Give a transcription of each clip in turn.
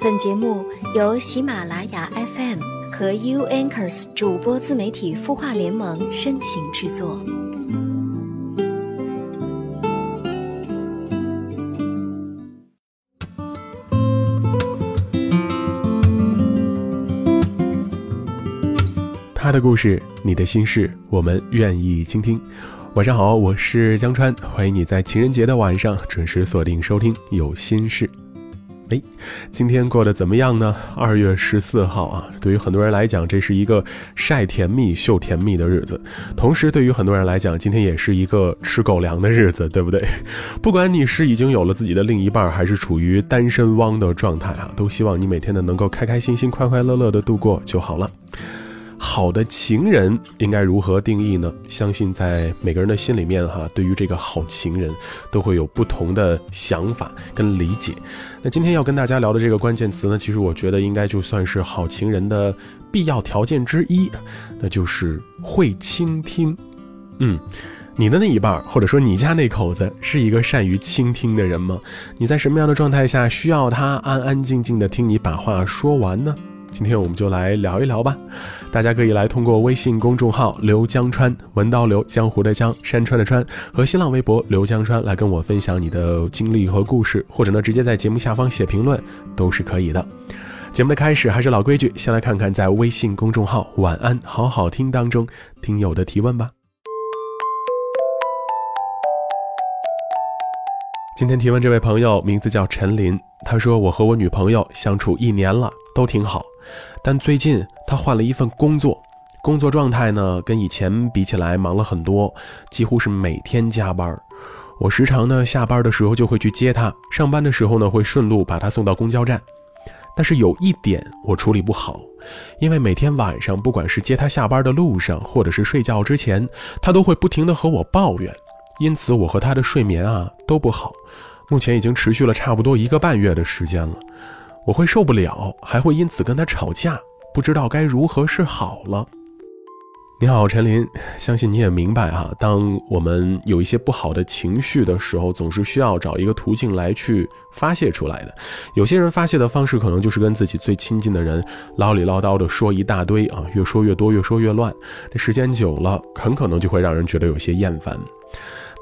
本节目由喜马拉雅 FM 和 U Anchors 主播自媒体孵化联盟深情制作。他的故事，你的心事，我们愿意倾听。晚上好，我是江川，欢迎你在情人节的晚上准时锁定收听《有心事》。哎，今天过得怎么样呢？二月十四号啊，对于很多人来讲，这是一个晒甜蜜、秀甜蜜的日子。同时，对于很多人来讲，今天也是一个吃狗粮的日子，对不对？不管你是已经有了自己的另一半，还是处于单身汪的状态啊，都希望你每天呢能够开开心心、快快乐乐的度过就好了。好的情人应该如何定义呢？相信在每个人的心里面，哈，对于这个好情人，都会有不同的想法跟理解。那今天要跟大家聊的这个关键词呢，其实我觉得应该就算是好情人的必要条件之一，那就是会倾听。嗯，你的那一半，或者说你家那口子，是一个善于倾听的人吗？你在什么样的状态下需要他安安静静的听你把话说完呢？今天我们就来聊一聊吧，大家可以来通过微信公众号“刘江川文刀刘江湖的江山川的川”和新浪微博“刘江川”来跟我分享你的经历和故事，或者呢直接在节目下方写评论都是可以的。节目的开始还是老规矩，先来看看在微信公众号“晚安好好听”当中听友的提问吧。今天提问这位朋友名字叫陈林，他说：“我和我女朋友相处一年了，都挺好。”但最近他换了一份工作，工作状态呢跟以前比起来忙了很多，几乎是每天加班。我时常呢下班的时候就会去接他，上班的时候呢会顺路把他送到公交站。但是有一点我处理不好，因为每天晚上不管是接他下班的路上，或者是睡觉之前，他都会不停的和我抱怨，因此我和他的睡眠啊都不好。目前已经持续了差不多一个半月的时间了。我会受不了，还会因此跟他吵架，不知道该如何是好了。你好，陈林，相信你也明白哈，当我们有一些不好的情绪的时候，总是需要找一个途径来去发泄出来的。有些人发泄的方式可能就是跟自己最亲近的人唠里唠叨的说一大堆啊，越说越多，越说越乱。这时间久了，很可能就会让人觉得有些厌烦。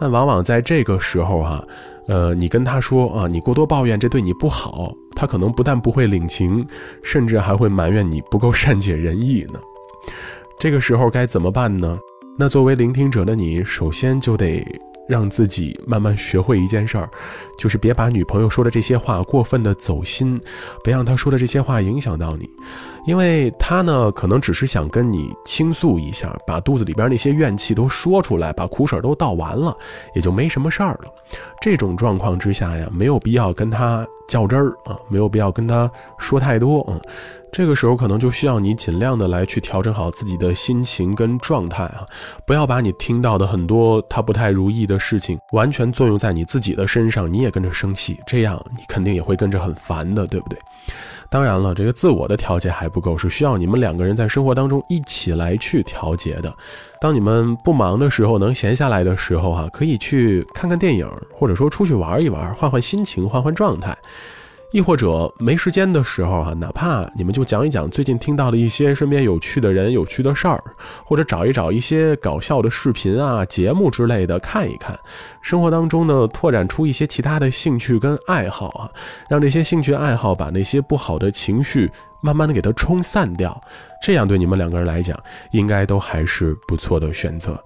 但往往在这个时候哈。呃，你跟他说啊，你过多抱怨这对你不好，他可能不但不会领情，甚至还会埋怨你不够善解人意呢。这个时候该怎么办呢？那作为聆听者的你，首先就得。让自己慢慢学会一件事儿，就是别把女朋友说的这些话过分的走心，别让她说的这些话影响到你，因为他呢可能只是想跟你倾诉一下，把肚子里边那些怨气都说出来，把苦水都倒完了，也就没什么事儿了。这种状况之下呀，没有必要跟他较真儿啊，没有必要跟他说太多啊。这个时候可能就需要你尽量的来去调整好自己的心情跟状态啊，不要把你听到的很多他不太如意的事情完全作用在你自己的身上，你也跟着生气，这样你肯定也会跟着很烦的，对不对？当然了，这个自我的调节还不够，是需要你们两个人在生活当中一起来去调节的。当你们不忙的时候，能闲下来的时候哈，可以去看看电影，或者说出去玩一玩，换换心情，换换状态。亦或者没时间的时候啊，哪怕你们就讲一讲最近听到的一些身边有趣的人、有趣的事儿，或者找一找一些搞笑的视频啊、节目之类的看一看。生活当中呢，拓展出一些其他的兴趣跟爱好啊，让这些兴趣爱好把那些不好的情绪慢慢的给它冲散掉，这样对你们两个人来讲，应该都还是不错的选择。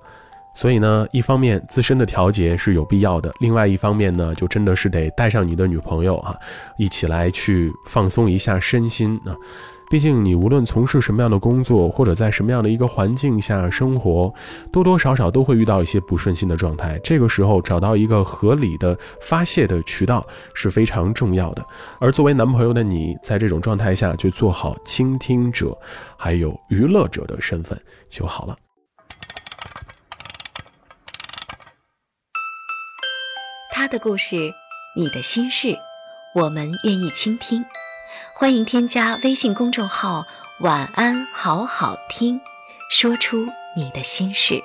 所以呢，一方面自身的调节是有必要的，另外一方面呢，就真的是得带上你的女朋友啊，一起来去放松一下身心啊。毕竟你无论从事什么样的工作，或者在什么样的一个环境下生活，多多少少都会遇到一些不顺心的状态。这个时候找到一个合理的发泄的渠道是非常重要的。而作为男朋友的你，在这种状态下就做好倾听者，还有娱乐者的身份就好了。的故事，你的心事，我们愿意倾听。欢迎添加微信公众号“晚安好好听”，说出你的心事。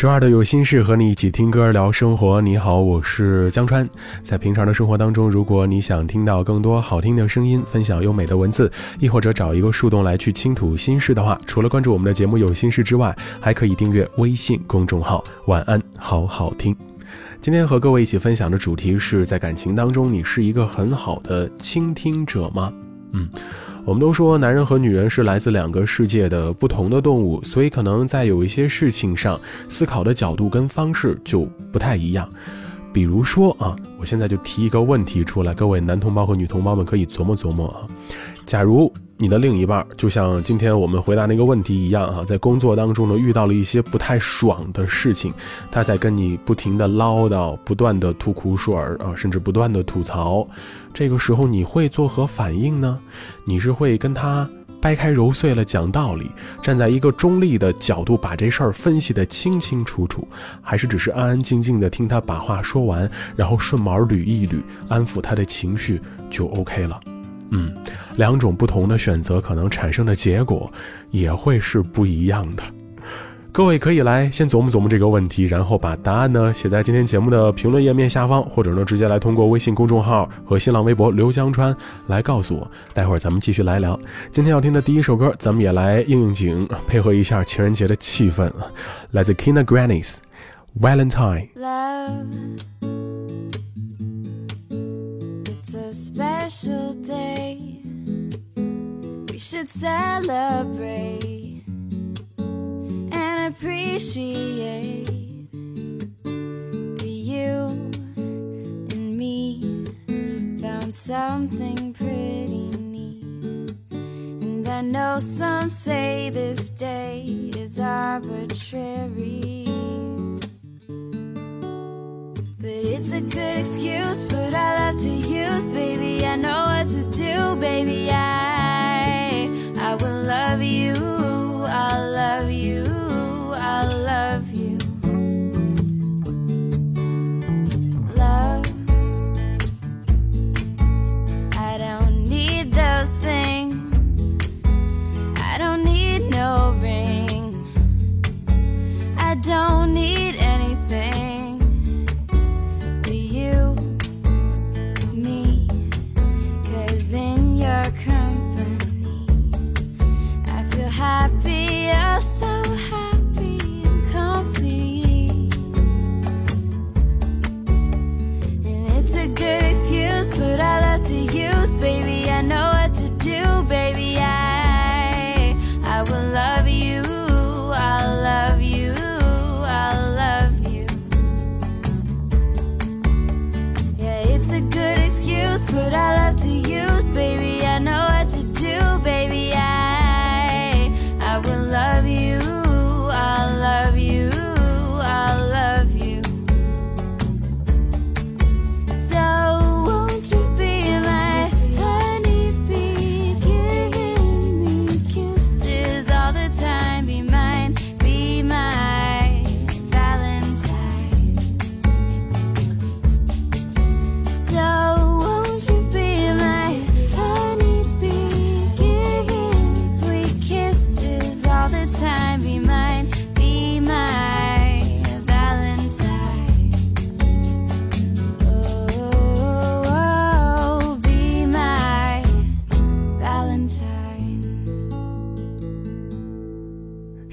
周二的有心事和你一起听歌聊生活。你好，我是江川。在平常的生活当中，如果你想听到更多好听的声音，分享优美的文字，亦或者找一个树洞来去倾吐心事的话，除了关注我们的节目有心事之外，还可以订阅微信公众号“晚安好好听”。今天和各位一起分享的主题是在感情当中，你是一个很好的倾听者吗？嗯。我们都说男人和女人是来自两个世界的不同的动物，所以可能在有一些事情上思考的角度跟方式就不太一样。比如说啊，我现在就提一个问题出来，各位男同胞和女同胞们可以琢磨琢磨啊。假如你的另一半就像今天我们回答那个问题一样啊，在工作当中呢遇到了一些不太爽的事情，他在跟你不停的唠叨，不断的吐苦水儿啊，甚至不断的吐槽，这个时候你会作何反应呢？你是会跟他掰开揉碎了讲道理，站在一个中立的角度把这事儿分析的清清楚楚，还是只是安安静静的听他把话说完，然后顺毛捋一捋，安抚他的情绪就 OK 了？嗯，两种不同的选择可能产生的结果也会是不一样的。各位可以来先琢磨琢磨这个问题，然后把答案呢写在今天节目的评论页面下方，或者呢直接来通过微信公众号和新浪微博刘江川来告诉我。待会儿咱们继续来聊。今天要听的第一首歌，咱们也来应应景，配合一下情人节的气氛，来自 Kina Grannis Valentine。Special day. We should celebrate and appreciate that you and me found something pretty neat. And I know some say this day is arbitrary. It's a good excuse, but I love to use, baby. I know what to do, baby. I I will love you,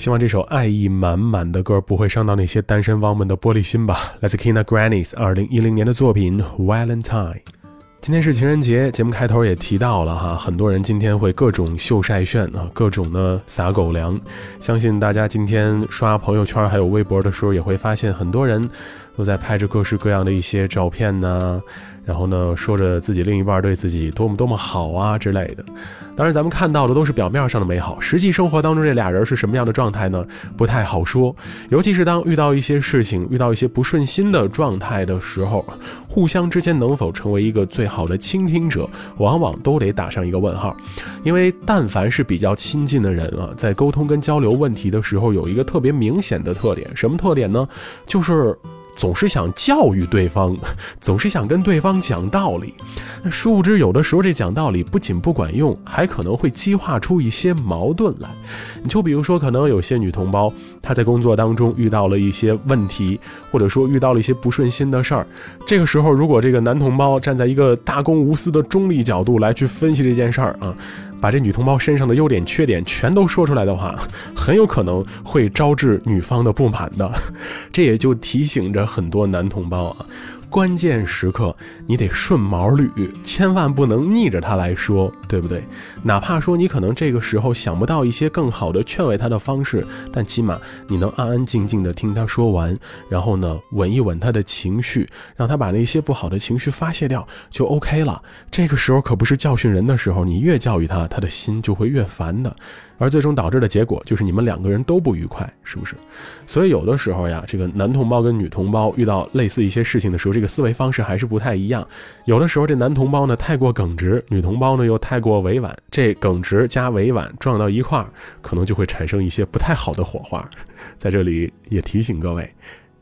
希望这首爱意满满的歌不会伤到那些单身汪们的玻璃心吧。来自 Kina Grannis 二零一零年的作品《Valentine》。今天是情人节，节目开头也提到了哈，很多人今天会各种秀晒炫啊，各种呢撒狗粮。相信大家今天刷朋友圈还有微博的时候，也会发现很多人都在拍着各式各样的一些照片呢，然后呢说着自己另一半对自己多么多么好啊之类的。当然，咱们看到的都是表面上的美好，实际生活当中这俩人是什么样的状态呢？不太好说。尤其是当遇到一些事情、遇到一些不顺心的状态的时候，互相之间能否成为一个最好的倾听者，往往都得打上一个问号。因为但凡是比较亲近的人啊，在沟通跟交流问题的时候，有一个特别明显的特点，什么特点呢？就是总是想教育对方，总是想跟对方讲道理。那殊不知，有的时候这讲道理不仅不管用，还可能会激化出一些矛盾来。你就比如说，可能有些女同胞，她在工作当中遇到了一些问题，或者说遇到了一些不顺心的事儿。这个时候，如果这个男同胞站在一个大公无私的中立角度来去分析这件事儿啊，把这女同胞身上的优点、缺点全都说出来的话，很有可能会招致女方的不满的。这也就提醒着很多男同胞啊。关键时刻，你得顺毛捋，千万不能逆着他来说，对不对？哪怕说你可能这个时候想不到一些更好的劝慰他的方式，但起码你能安安静静的听他说完，然后呢，稳一稳他的情绪，让他把那些不好的情绪发泄掉，就 OK 了。这个时候可不是教训人的时候，你越教育他，他的心就会越烦的。而最终导致的结果就是你们两个人都不愉快，是不是？所以有的时候呀，这个男同胞跟女同胞遇到类似一些事情的时候，这个思维方式还是不太一样。有的时候这男同胞呢太过耿直，女同胞呢又太过委婉，这耿直加委婉撞到一块儿，可能就会产生一些不太好的火花。在这里也提醒各位，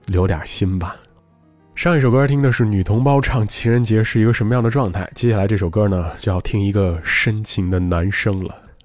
留点心吧。上一首歌听的是女同胞唱情人节是一个什么样的状态，接下来这首歌呢就要听一个深情的男生了。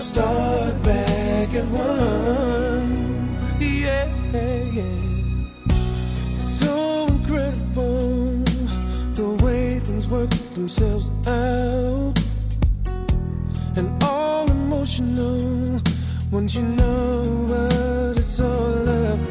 Start back at one. Yeah, yeah. It's so incredible the way things work themselves out. And all emotional once you know what it's all about.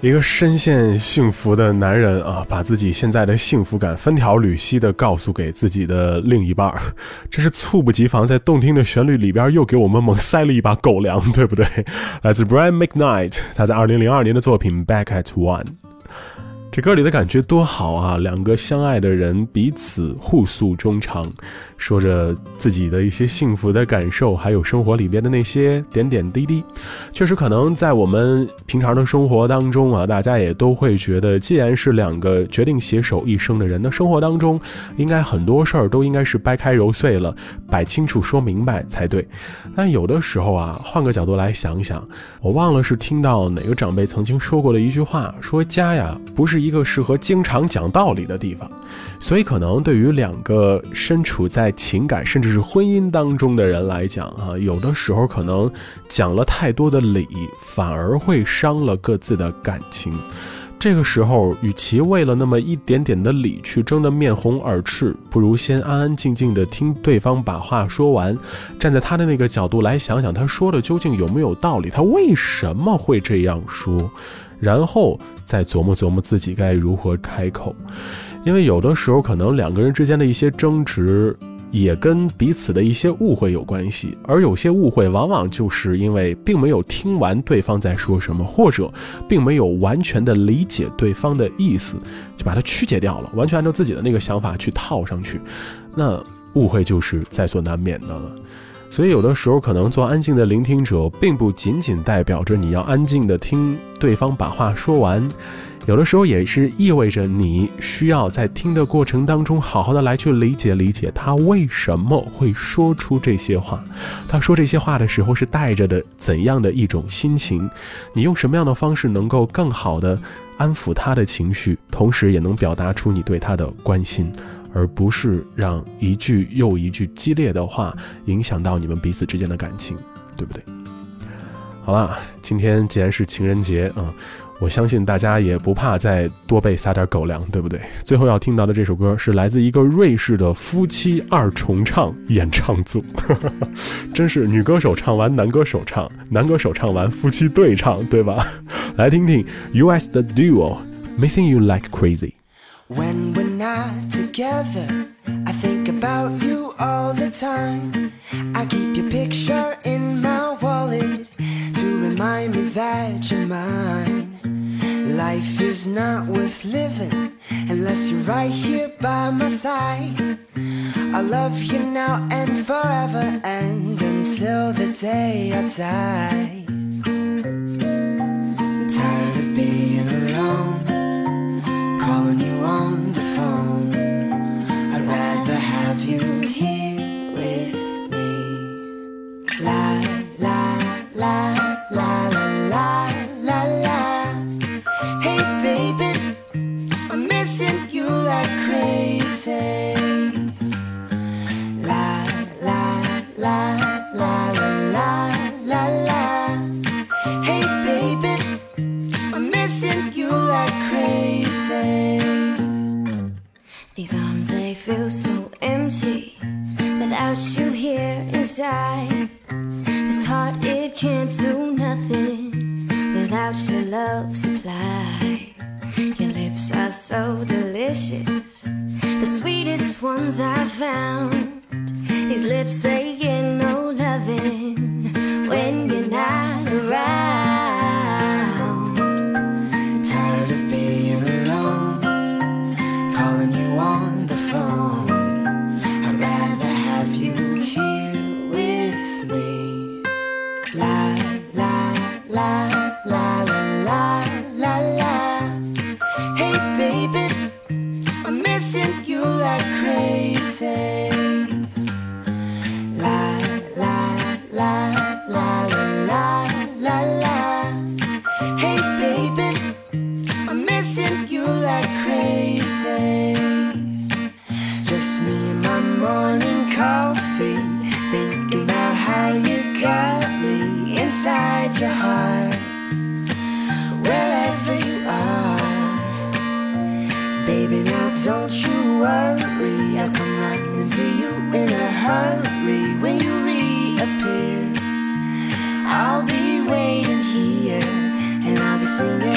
一个深陷幸福的男人啊，把自己现在的幸福感分条缕析的告诉给自己的另一半儿，这是猝不及防，在动听的旋律里边又给我们猛塞了一把狗粮，对不对？来自 Brian McKnight，他在二零零二年的作品《Back at One》。这歌里的感觉多好啊！两个相爱的人彼此互诉衷肠，说着自己的一些幸福的感受，还有生活里边的那些点点滴滴。确实，可能在我们平常的生活当中啊，大家也都会觉得，既然是两个决定携手一生的人，那生活当中应该很多事儿都应该是掰开揉碎了，摆清楚说明白才对。但有的时候啊，换个角度来想想，我忘了是听到哪个长辈曾经说过的一句话，说家呀不是一个适合经常讲道理的地方，所以可能对于两个身处在情感甚至是婚姻当中的人来讲啊，有的时候可能讲了太多的理，反而会伤了各自的感情。这个时候，与其为了那么一点点的理去争得面红耳赤，不如先安安静静的听对方把话说完，站在他的那个角度来想想，他说的究竟有没有道理，他为什么会这样说，然后再琢磨琢磨自己该如何开口。因为有的时候，可能两个人之间的一些争执。也跟彼此的一些误会有关系，而有些误会往往就是因为并没有听完对方在说什么，或者并没有完全的理解对方的意思，就把它曲解掉了，完全按照自己的那个想法去套上去，那误会就是在所难免的了。所以有的时候，可能做安静的聆听者，并不仅仅代表着你要安静的听对方把话说完。有的时候也是意味着你需要在听的过程当中，好好的来去理解理解他为什么会说出这些话，他说这些话的时候是带着的怎样的一种心情，你用什么样的方式能够更好的安抚他的情绪，同时也能表达出你对他的关心，而不是让一句又一句激烈的话影响到你们彼此之间的感情，对不对？好了，今天既然是情人节，嗯。我相信大家也不怕再多被撒点狗粮，对不对？最后要听到的这首歌是来自一个瑞士的夫妻二重唱演唱组，真是女歌手唱完男歌手唱，男歌手唱完夫妻对唱，对吧？来听听 US 的 Duo Missing You Like Crazy。Together, I think about you all the time. I keep your picture in my wallet to remind me that you're mine. Life is not worth living unless you're right here by my side. I love you now and forever and until the day I die. Without you here inside. This heart, it can't do nothing without your love supply. Your lips are so delicious, the sweetest ones I've found. These lips, they get no loving when you're not around. Singing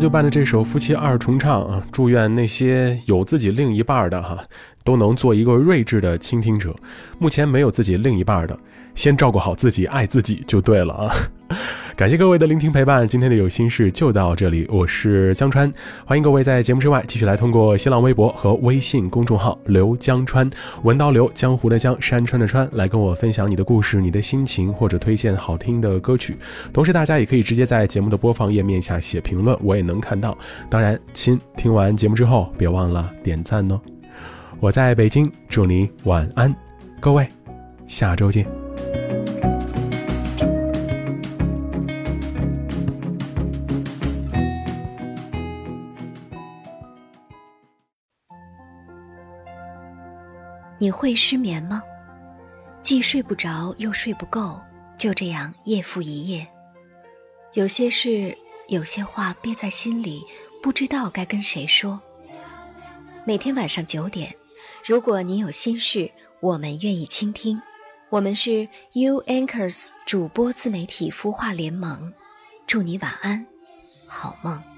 就伴着这首夫妻二重唱啊，祝愿那些有自己另一半的哈，都能做一个睿智的倾听者。目前没有自己另一半的，先照顾好自己，爱自己就对了啊。感谢各位的聆听陪伴，今天的有心事就到这里，我是江川，欢迎各位在节目之外继续来通过新浪微博和微信公众号“刘江川”，文刀刘江湖的江山川的川，来跟我分享你的故事、你的心情，或者推荐好听的歌曲。同时，大家也可以直接在节目的播放页面下写评论，我也能看到。当然，亲，听完节目之后别忘了点赞哦。我在北京，祝你晚安，各位，下周见。你会失眠吗？既睡不着又睡不够，就这样夜复一夜。有些事，有些话憋在心里，不知道该跟谁说。每天晚上九点，如果你有心事，我们愿意倾听。我们是 U Anchors 主播自媒体孵化联盟，祝你晚安，好梦。